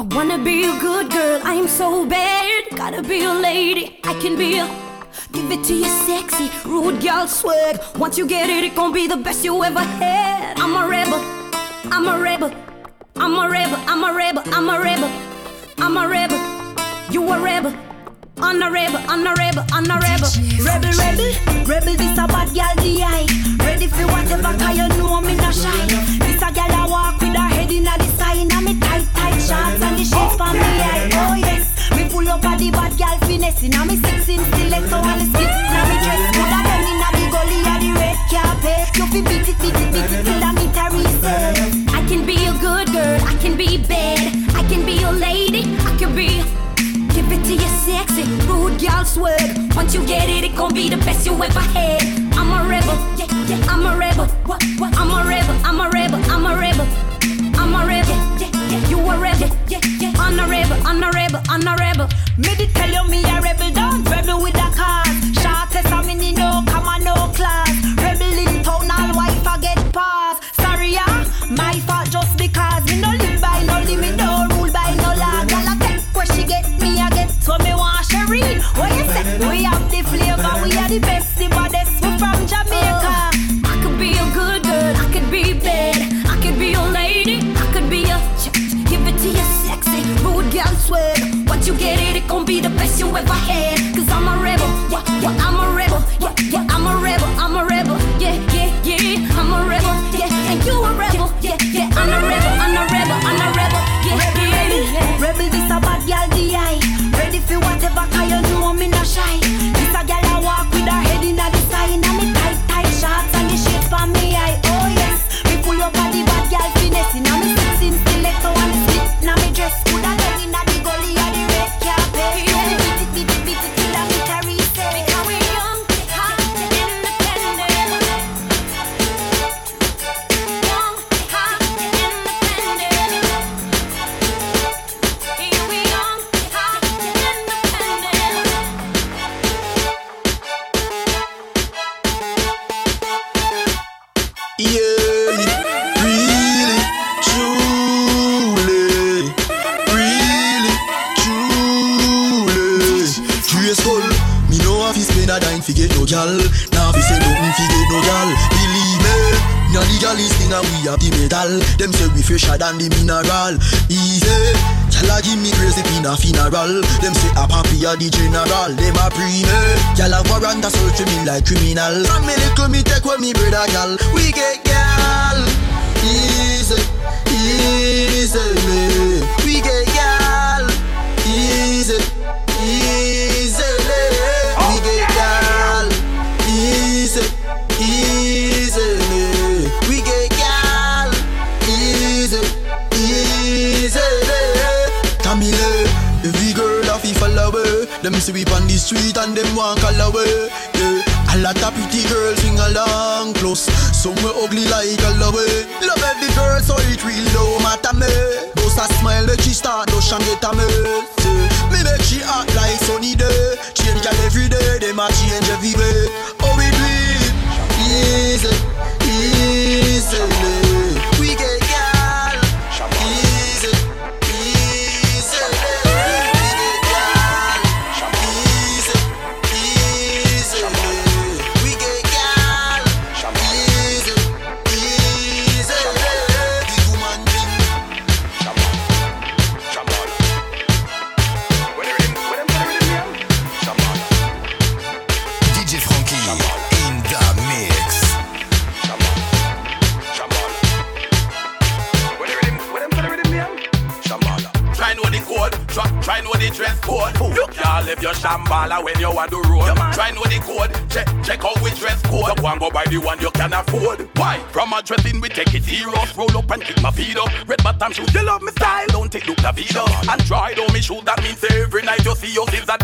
I wanna be a good girl, I am so bad. Gotta be a lady, I can be a. Give it to you sexy, rude girl swag. Once you get it, it gon' be the best you ever had. I'm a rebel, I'm a rebel, I'm a rebel, I'm a rebel, I'm a rebel, I'm a rebel. You a rebel. On a rebel, on a rebel, on a rebel. Rebel, rebel, rebel, this a bad gal DI. Ready for whatever, cause you know me not shy. This a gal I walk with her head in the side. And me tight, tight shorts and the shades for me eye. Oh yes, me pull up at the bad gal finesse. Now me six in stiletto and the skip. Now me dress good and them in the gully of the red carpet. You fi beat it, beat it, beat it till I meet a recess. I can be a good girl, I can be bad, I can be a lady, I can be. Give it to you sexy, rude girl swag. Once you get it, it gon' be the best you ever had. I'm a rebel, yeah, yeah, I'm a rebel. What, what? I'm a rebel, I'm a rebel, I'm a rebel. I'm a rebel, I'm a rebel, I'm a rebel. Me did tell you me a the best you and we have the metal. Them say we fresher than the mineral. Easy. Gal a give me crazy pin a funeral. Them say a papi a the general. Them a pre me. Gal a warrant a search me like criminal. From me little me take with me brother gal. We get gal. Easy, easily. Away. Them see we on the street and them want call away. Yeah. A lot of pretty girls sing along close. Some we ugly like a love way. Love every girl so it real no matter me. Boss a smile make she start no sham get a me. Yeah. Me make she act like sunny day. Change girl every day, them a change every way. Oh we do it easy, easily. The one you can afford. Why? From a dressing we take it serious. Roll up and kick my feet up. Red bottom shoes, you love me style. Don't take look the video. Android on me shoes, that means every night you see us is a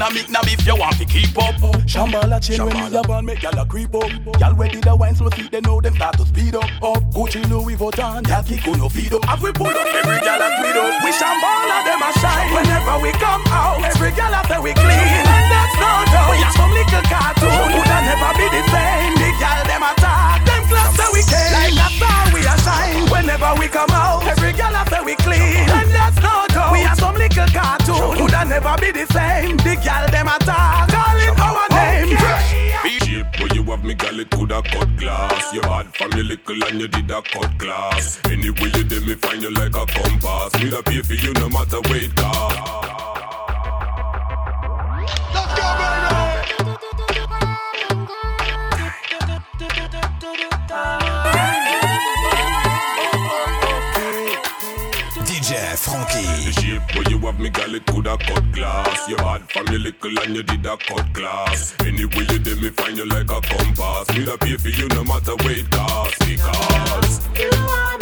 different pair. Go down now if you want to keep up. Shambhala chain when me a ball make gyal a creep up. Gyal ready the wine slow feet, they know them start to speed up. Up Gucci Louis Vuitton, gyal kick on no feed up. As we pull up, every gal a tweet up. We shambala them a shine. Whenever we come out, every gal a say we clean. And that's no doubt. We are some little cartoon. Would never be the same. The gal them attack. Them class say we came. Like a star we a shine. Whenever we come out, every gal a say we clean. And that's no never be the same. The gal them attack, calling our name. Shape where you have me gal it coulda cut glass. You hard from your little and you did a cut class. Anyway you did me find you like a compass. Me da pay for you no matter where it cost. Me, girl, it coulda cut glass. You had from your little and you did a cut class. Anyway you did me find you like a compass. Da pay for you no matter what it cost because you are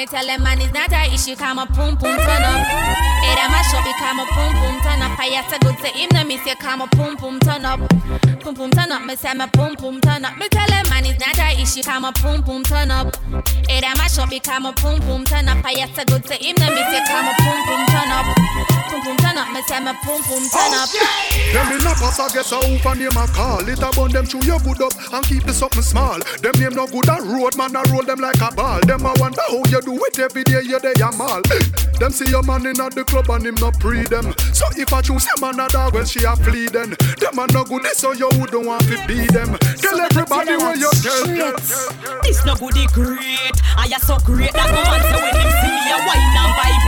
Me tell them man it's not a issue, come a pum pum turn up. Hey, that my shop, come a pum pum turn up. I have to go to him, no me say come a pum pum turn up. Pum pum turn up, me say me pum pum turn up. Me tell them man it's not a issue, come a pum pum turn up. Hey, that my shop, come a pum pum turn up. I have to go to him, no me say come a pum pum turn up. Pum pum turn up, me say me pum pum turn up. Oh, them in a pass, I guess a hoop and name a call. It a bun them chew your good up and keep the something small. Them name no good a road man, I roll them like a ball. Them a wonder how you do it every day, you they a mall. Them see your man in at the club and him no pre them. So if I choose them another, well she a flee then. Them a no good, so you wouldn't want to be them. Tell everybody where you tell. tell, tell, tell. This no goody great. I am so great that no man say when him see me a wine and vibrate.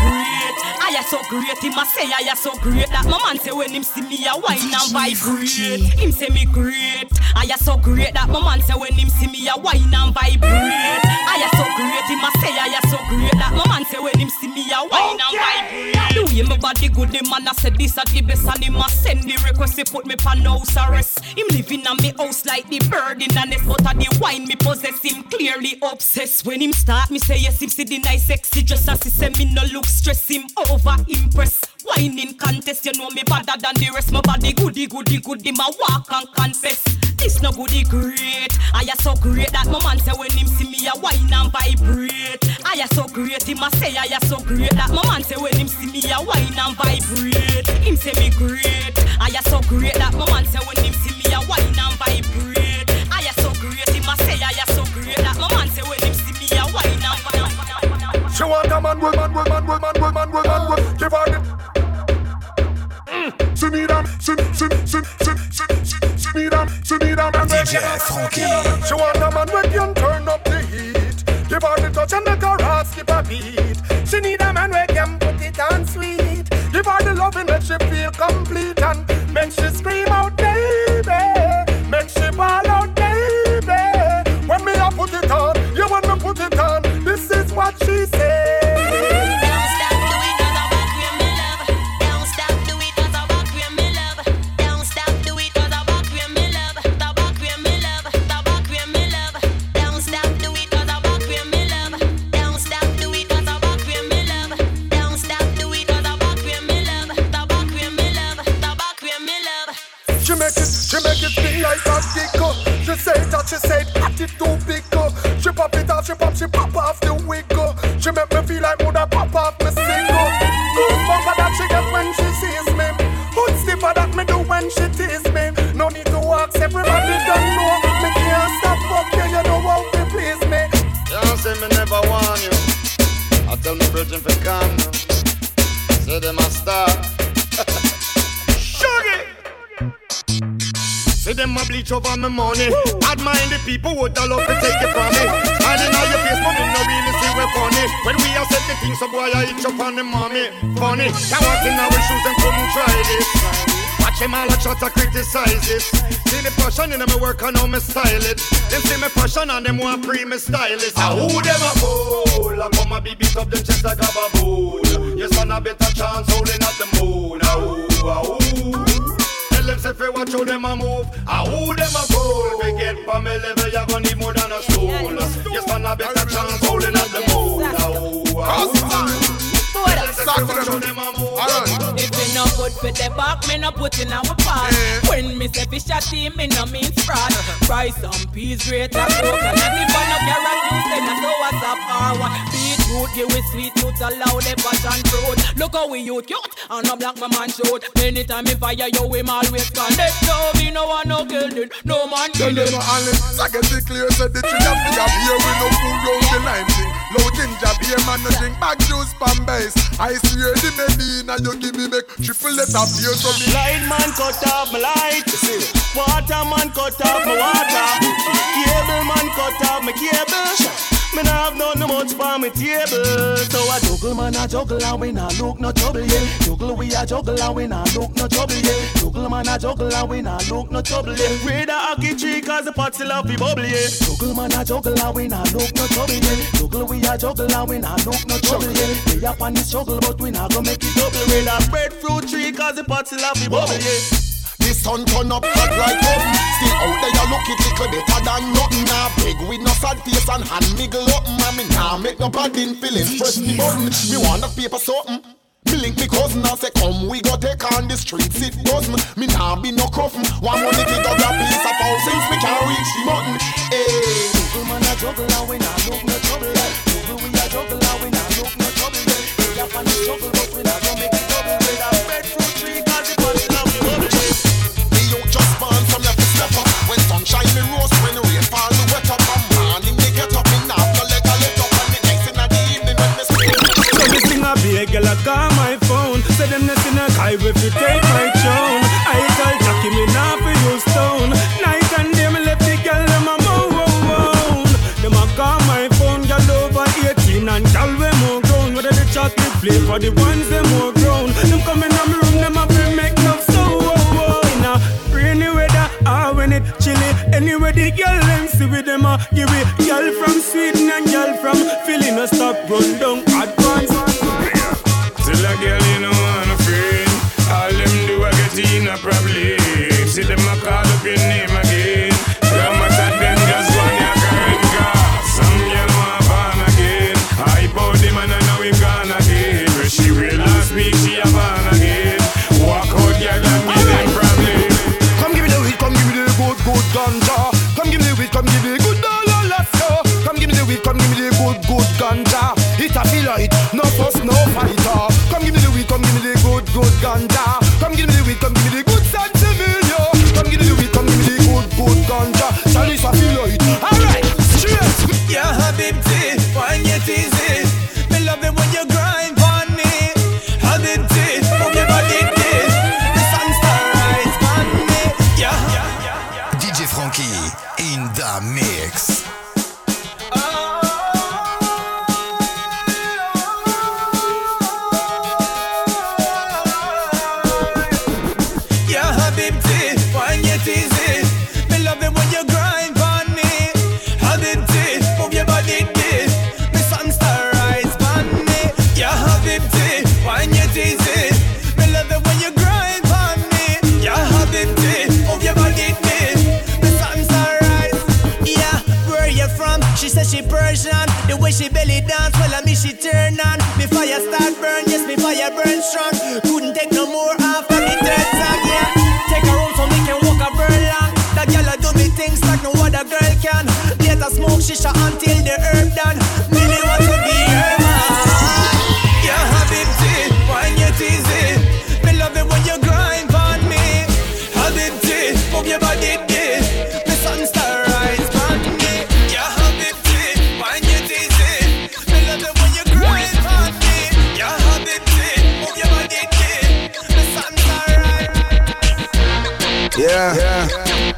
I am so great, him a say I am so great that my man say when him see me a wine and vibrate. Him say me great. Ah, I am so great that my man say when him see me a wine and vibrate. Ah, I am so great, him a say I am so great that my man say when him see me a wine and vibrate. The way my body good, the man a say this a the best and him a send the request he put me pan house arrest. Him living in me house like the bird in the nest, but the wine me possess him clearly obsessed. When him start, me say yes, him see the nice sexy dress as he say me no look stress him over impress. Whining contest, you know me better than the rest. My body goody goody goody, my walk and confess. This no goody great. I am so great that my man say when him see me a wine and vibrate. I am so great, him a say I am so great that my man say when him see me a wine and vibrate. Him say me great. I am so great that my man say when him see me a wine and vibrate. I am so great, him a say I am so great that my man say when him see me a wine and vibrate. She want a man, woman, woman, DJ Franky. She want a man when can turn She make it, she make it sting like a kick over my money. Bad mind the people would all love to take it from me. And in all your face, but me no really see we funny. When we are set the things, so boy I itch up on the mommy. Funny, can't walk in our shoes and couldn't try this. Watch them all a try to criticize it. See the passion in them work on how me style it. Them see me passion and them want pre me style it. Ah, who them a fool? I come a be beat up them chest like a baboon. You stand a better chance holding at the moon. Ah, who, ah, who? Tell them say fi watch how them a move. Ah, who them a fool? We get pa me level, you gonna need more than a stool. You stand a better chance holding at the moon. Who, who? Tell them say fi watch how them a move. If it no good for the back, me no put in our part. When me say fish a team, me no mean fraud. Fry some peas, great a coconut. If I no carrot juice, then I know what's up. R1 beetroot, give we sweet tooth, allow the passion fruit. Look how we youth cute, and no black my man shoot. Anytime me fire you, him always connect. No, me no one no kill it, no man killing. Tell kill them it. a honest, I get it clear, said the tree of the beer with no food round the lime thing. Low ginger beer, man, no drink back juice pan base. I swear the Medina, you give me make triple letter beer, so me Light man cut off my light. Water man cut off my water. Cable man cut off my cable. Me nah have nothing much for me table. So I juggle man a juggle and we nah look no trouble yeah. Juggle we a juggle and we nah look no trouble yeah. Juggle man a juggle and we nah look no trouble yeah. Read a hockey tree cause the pot still have the bubble yeah. Juggle man a juggle and we nah look no trouble yeah. Juggle we a juggle and we nah look no trouble yeah. We up on this struggle but we nah go make it double. Read a breadfruit tree cause the pot still have the bubble yeah. The sun turn up hot like oven Still out there you look it little better than nothing. Nah big with no sad face and hand miggle up Man me nah make no bad in feelings Press the button Me want a paper something. Me link me cousin and say come we go take on the streets it doesn't Me. Nah be no coffin One money to go grab piece of house Since me can't reach the button Hey. Juggle man a juggle and we nah look no trouble. Yeah. Juggle we a juggle the girl them see with them a give it Girl from Sweden and girl from Philly. No stop run down advance. Till a girl you know a friend. All them do I get in a problem. See them a call up your name ganja. It a feel like no fuss, no fighter. Come give me the weed, come give me the good, good ganja. Come give me the weed, come give me the good Sansevillo. Come give me the weed, come give me the good, good ganja. Chalice a feel strong. Couldn't take no more of the third song, yeah. Take her home so me can walk a burn long. That girl a do me things like no other girl can. Later smoke shisha until the herb done.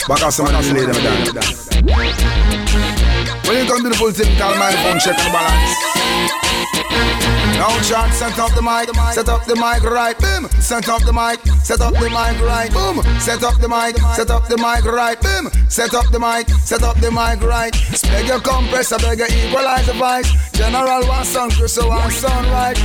Back off some of the lady, madam. When you come to the full thing, call my phone, check the balance. Now chant, set up the mic, set up the mic right, boom. Set up the mic, set up the mic right, boom. Set up the mic, set up the mic right, boom. Set up the mic, set up the mic right. Beg your compressor, beg your equalize the voice. General one sound, Chris one sound right.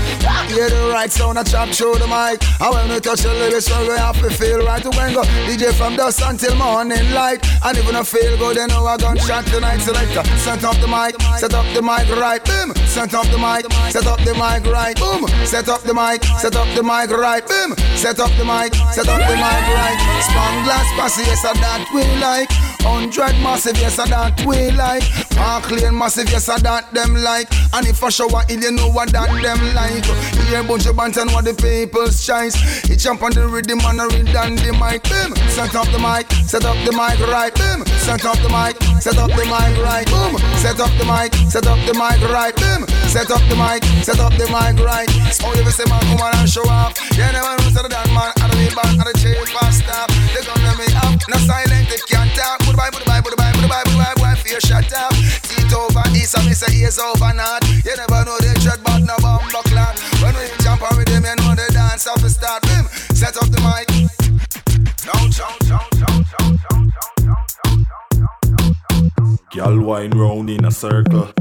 Hear the right sound, I chop through the mic. And when we touch the lyrics, we have to feel right. When go DJ from dusk until morning light. And even I feel good, they know I gunshot tonight. Selector, set up the mic, set up the mic right, boom. Set up the mic, set up the mic right, boom. Set up the mic, set up the mic right, boom. Set up the mic, set up the mic right. Spang glass passy, yes, that we like. Hundred massive, yes, I that we like. Mark lane massive, yes, I that them like. And if I show what you know what that them like. Here bunch of bands and what the people's choice. He jump on the rhythm and a read on the mic, boom. Set up the mic, set up the mic right, boom. Set up the mic, set up the mic right, boom. Set up the mic, set up the mic right, boom. Set up the mic, set up the mic right. So if you say man come on and show up, yeah, never know damn man, I don't need back, I don't change fast stop. They gonna me up, no silent, they can't talk. The the the Bible, the Bible, the Bible, boy, fear shut up. Teeth over east, and me say ears over north. You never know they tread, but no bomb clock. When we jump on them, you know they dance off the start. Boom, set up the mic. Don't, don't, don't, don't, don't, don't, don't, don't, don't. Girl wine round in a circle.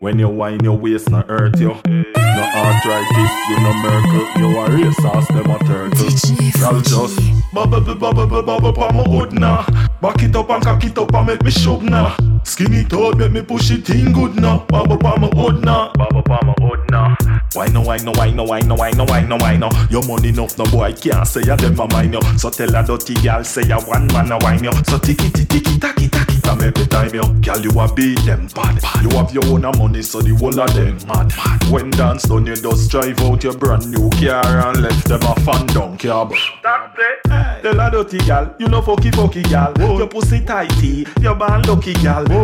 When you wine your waist not hurt you. No arthritis, you no merkel. You a race sauce, them a turtle. Girl just bubble bubble bubble bubble my hood now. Back it up and cock it up and make me shove now. Skin it out, make me push it in good now. Bubble pa my hood now. Bubble pa my hood now. Why no, why no, why no, why no, why no, why no, why no? Your money enough, no boy can't say them a mind you. So tell a dirty girl say ya one man a wine you. So ticky ticky tacky tacky from every time you. Girl you a beat them bad. You have your own a money, so the whole of them mad. When dance done, you just drive out your brand new car and left them a fan down cab. That's it. Tell a dirty gal, you know fucky fucky gal. Your pussy tighty, your band lucky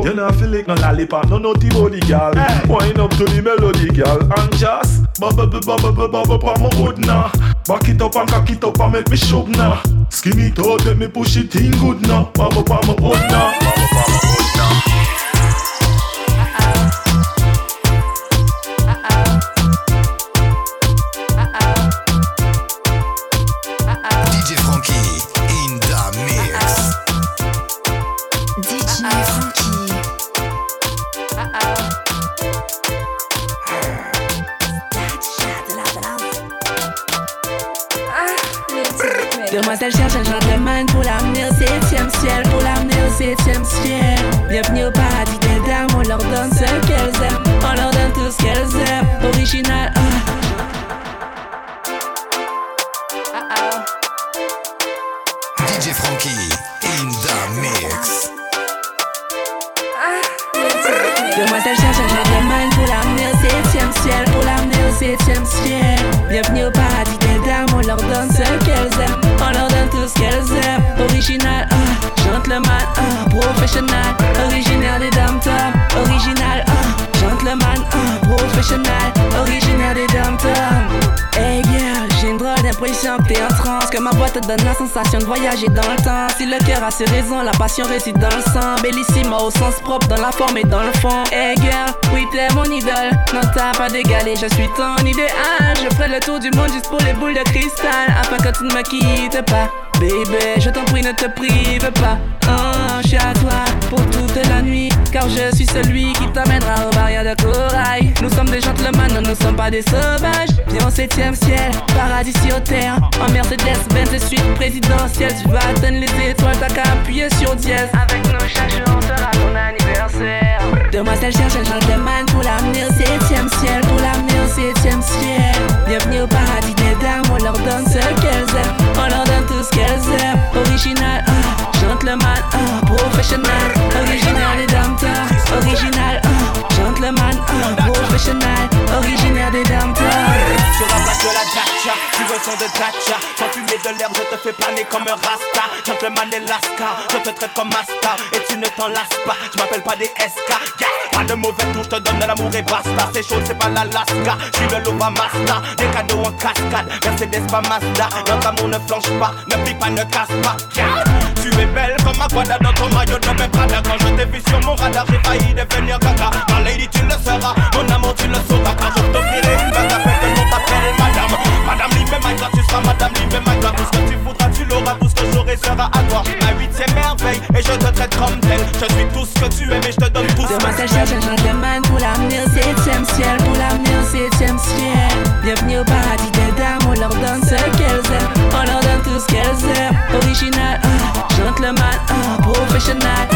gal. You know feel like no lollipop, no naughty body gal. Wind up to the melody gal and just bubble bubble bubble bubble pa my hood now. Back it up and cock it up and make me shove now. Skin it out, let me push it in good now. Bubble pa my hood now. Bubble pa my hood septième ciel. Bienvenue au paradis des dames, on leur donne ce qu'elles aiment, on leur donne tout ce qu'elles aiment. Original, uh. DJ Frankie in the mix. Demoiselle cherche un gentleman pour l'amener au septième ciel, pour l'amener au septième ciel. Bienvenue au paradis des dames, on leur donne ce qu'elles aiment, on leur donne tout ce qu'elles aiment. Original, uh, gentleman, uh, professionnel, originaire des dames original, uh, gentleman, uh, professionnel, originaire des dames Hey girl, j'ai une drôle d'impression que t'es en transe, que ma voix te donne la sensation de voyager dans le temps. Si le cœur a ses raisons, la passion réside dans le sang. Bellissima au sens propre, dans la forme et dans le fond. Hey girl, oui t'es mon idole, non t'as pas d'égalé, je suis ton idéal. Je ferai le tour du monde juste pour les boules de cristal, afin que tu ne me quittes pas. Baby, je t'en prie, ne te prive pas. Oh, à toi pour toute la nuit. Car je suis celui qui t'amènera au barrière de corail. Nous sommes des gentlemen, nous ne sommes pas des sauvages. Viens au septième ciel, paradis sur terre. En Mercedes, Benz et suite présidentielle. Tu vas atteindre les étoiles, t'as qu'à appuyer sur dièse. Avec nous, chaque jour sera ton anniversaire. Demoiselle cherche un gentleman pour l'amener au septième ciel. Pour l'amener au septième ciel. Bienvenue au paradis des dames, on leur donne ce qu'elles aiment. On leur donne tout ce qu'elles aiment. Original, uh, gentleman, uh, professionnel. Original des dames original, gentleman, uh, professionnel. Originaire des dames Sur la place de la Dacia, tu veux son de Dacia. Sans fumer de l'herbe, je te fais planer comme un Rasta. Gentleman et Lascar, je te traite comme Master. Et tu ne t'en lasses pas, je m'appelle pas des SK. Pas de mauvais tout te donne de l'amour et basta. C'est chaud c'est pas l'Alaska. Je suis le Lova Masta Des cadeaux en cascade. Mercedes pas Mazda. Notre amour ne flanche pas. Ne plie pas ne casse pas. Tu es belle comme Aquada dans ton maillot de mes Quand je t'ai vu sur mon radar. J'ai failli devenir caca. Ma lady tu le seras. Mon amour tu le sauras. Tel cherche gentleman pour l'avenir, septième ciel, pour l'avenir, septième ciel. Bienvenue au paradis des dames, on leur donne ce qu'elles aiment, on leur donne tout ce qu'elles aiment. Original, ah, uh, gentleman, uh, ah, professional.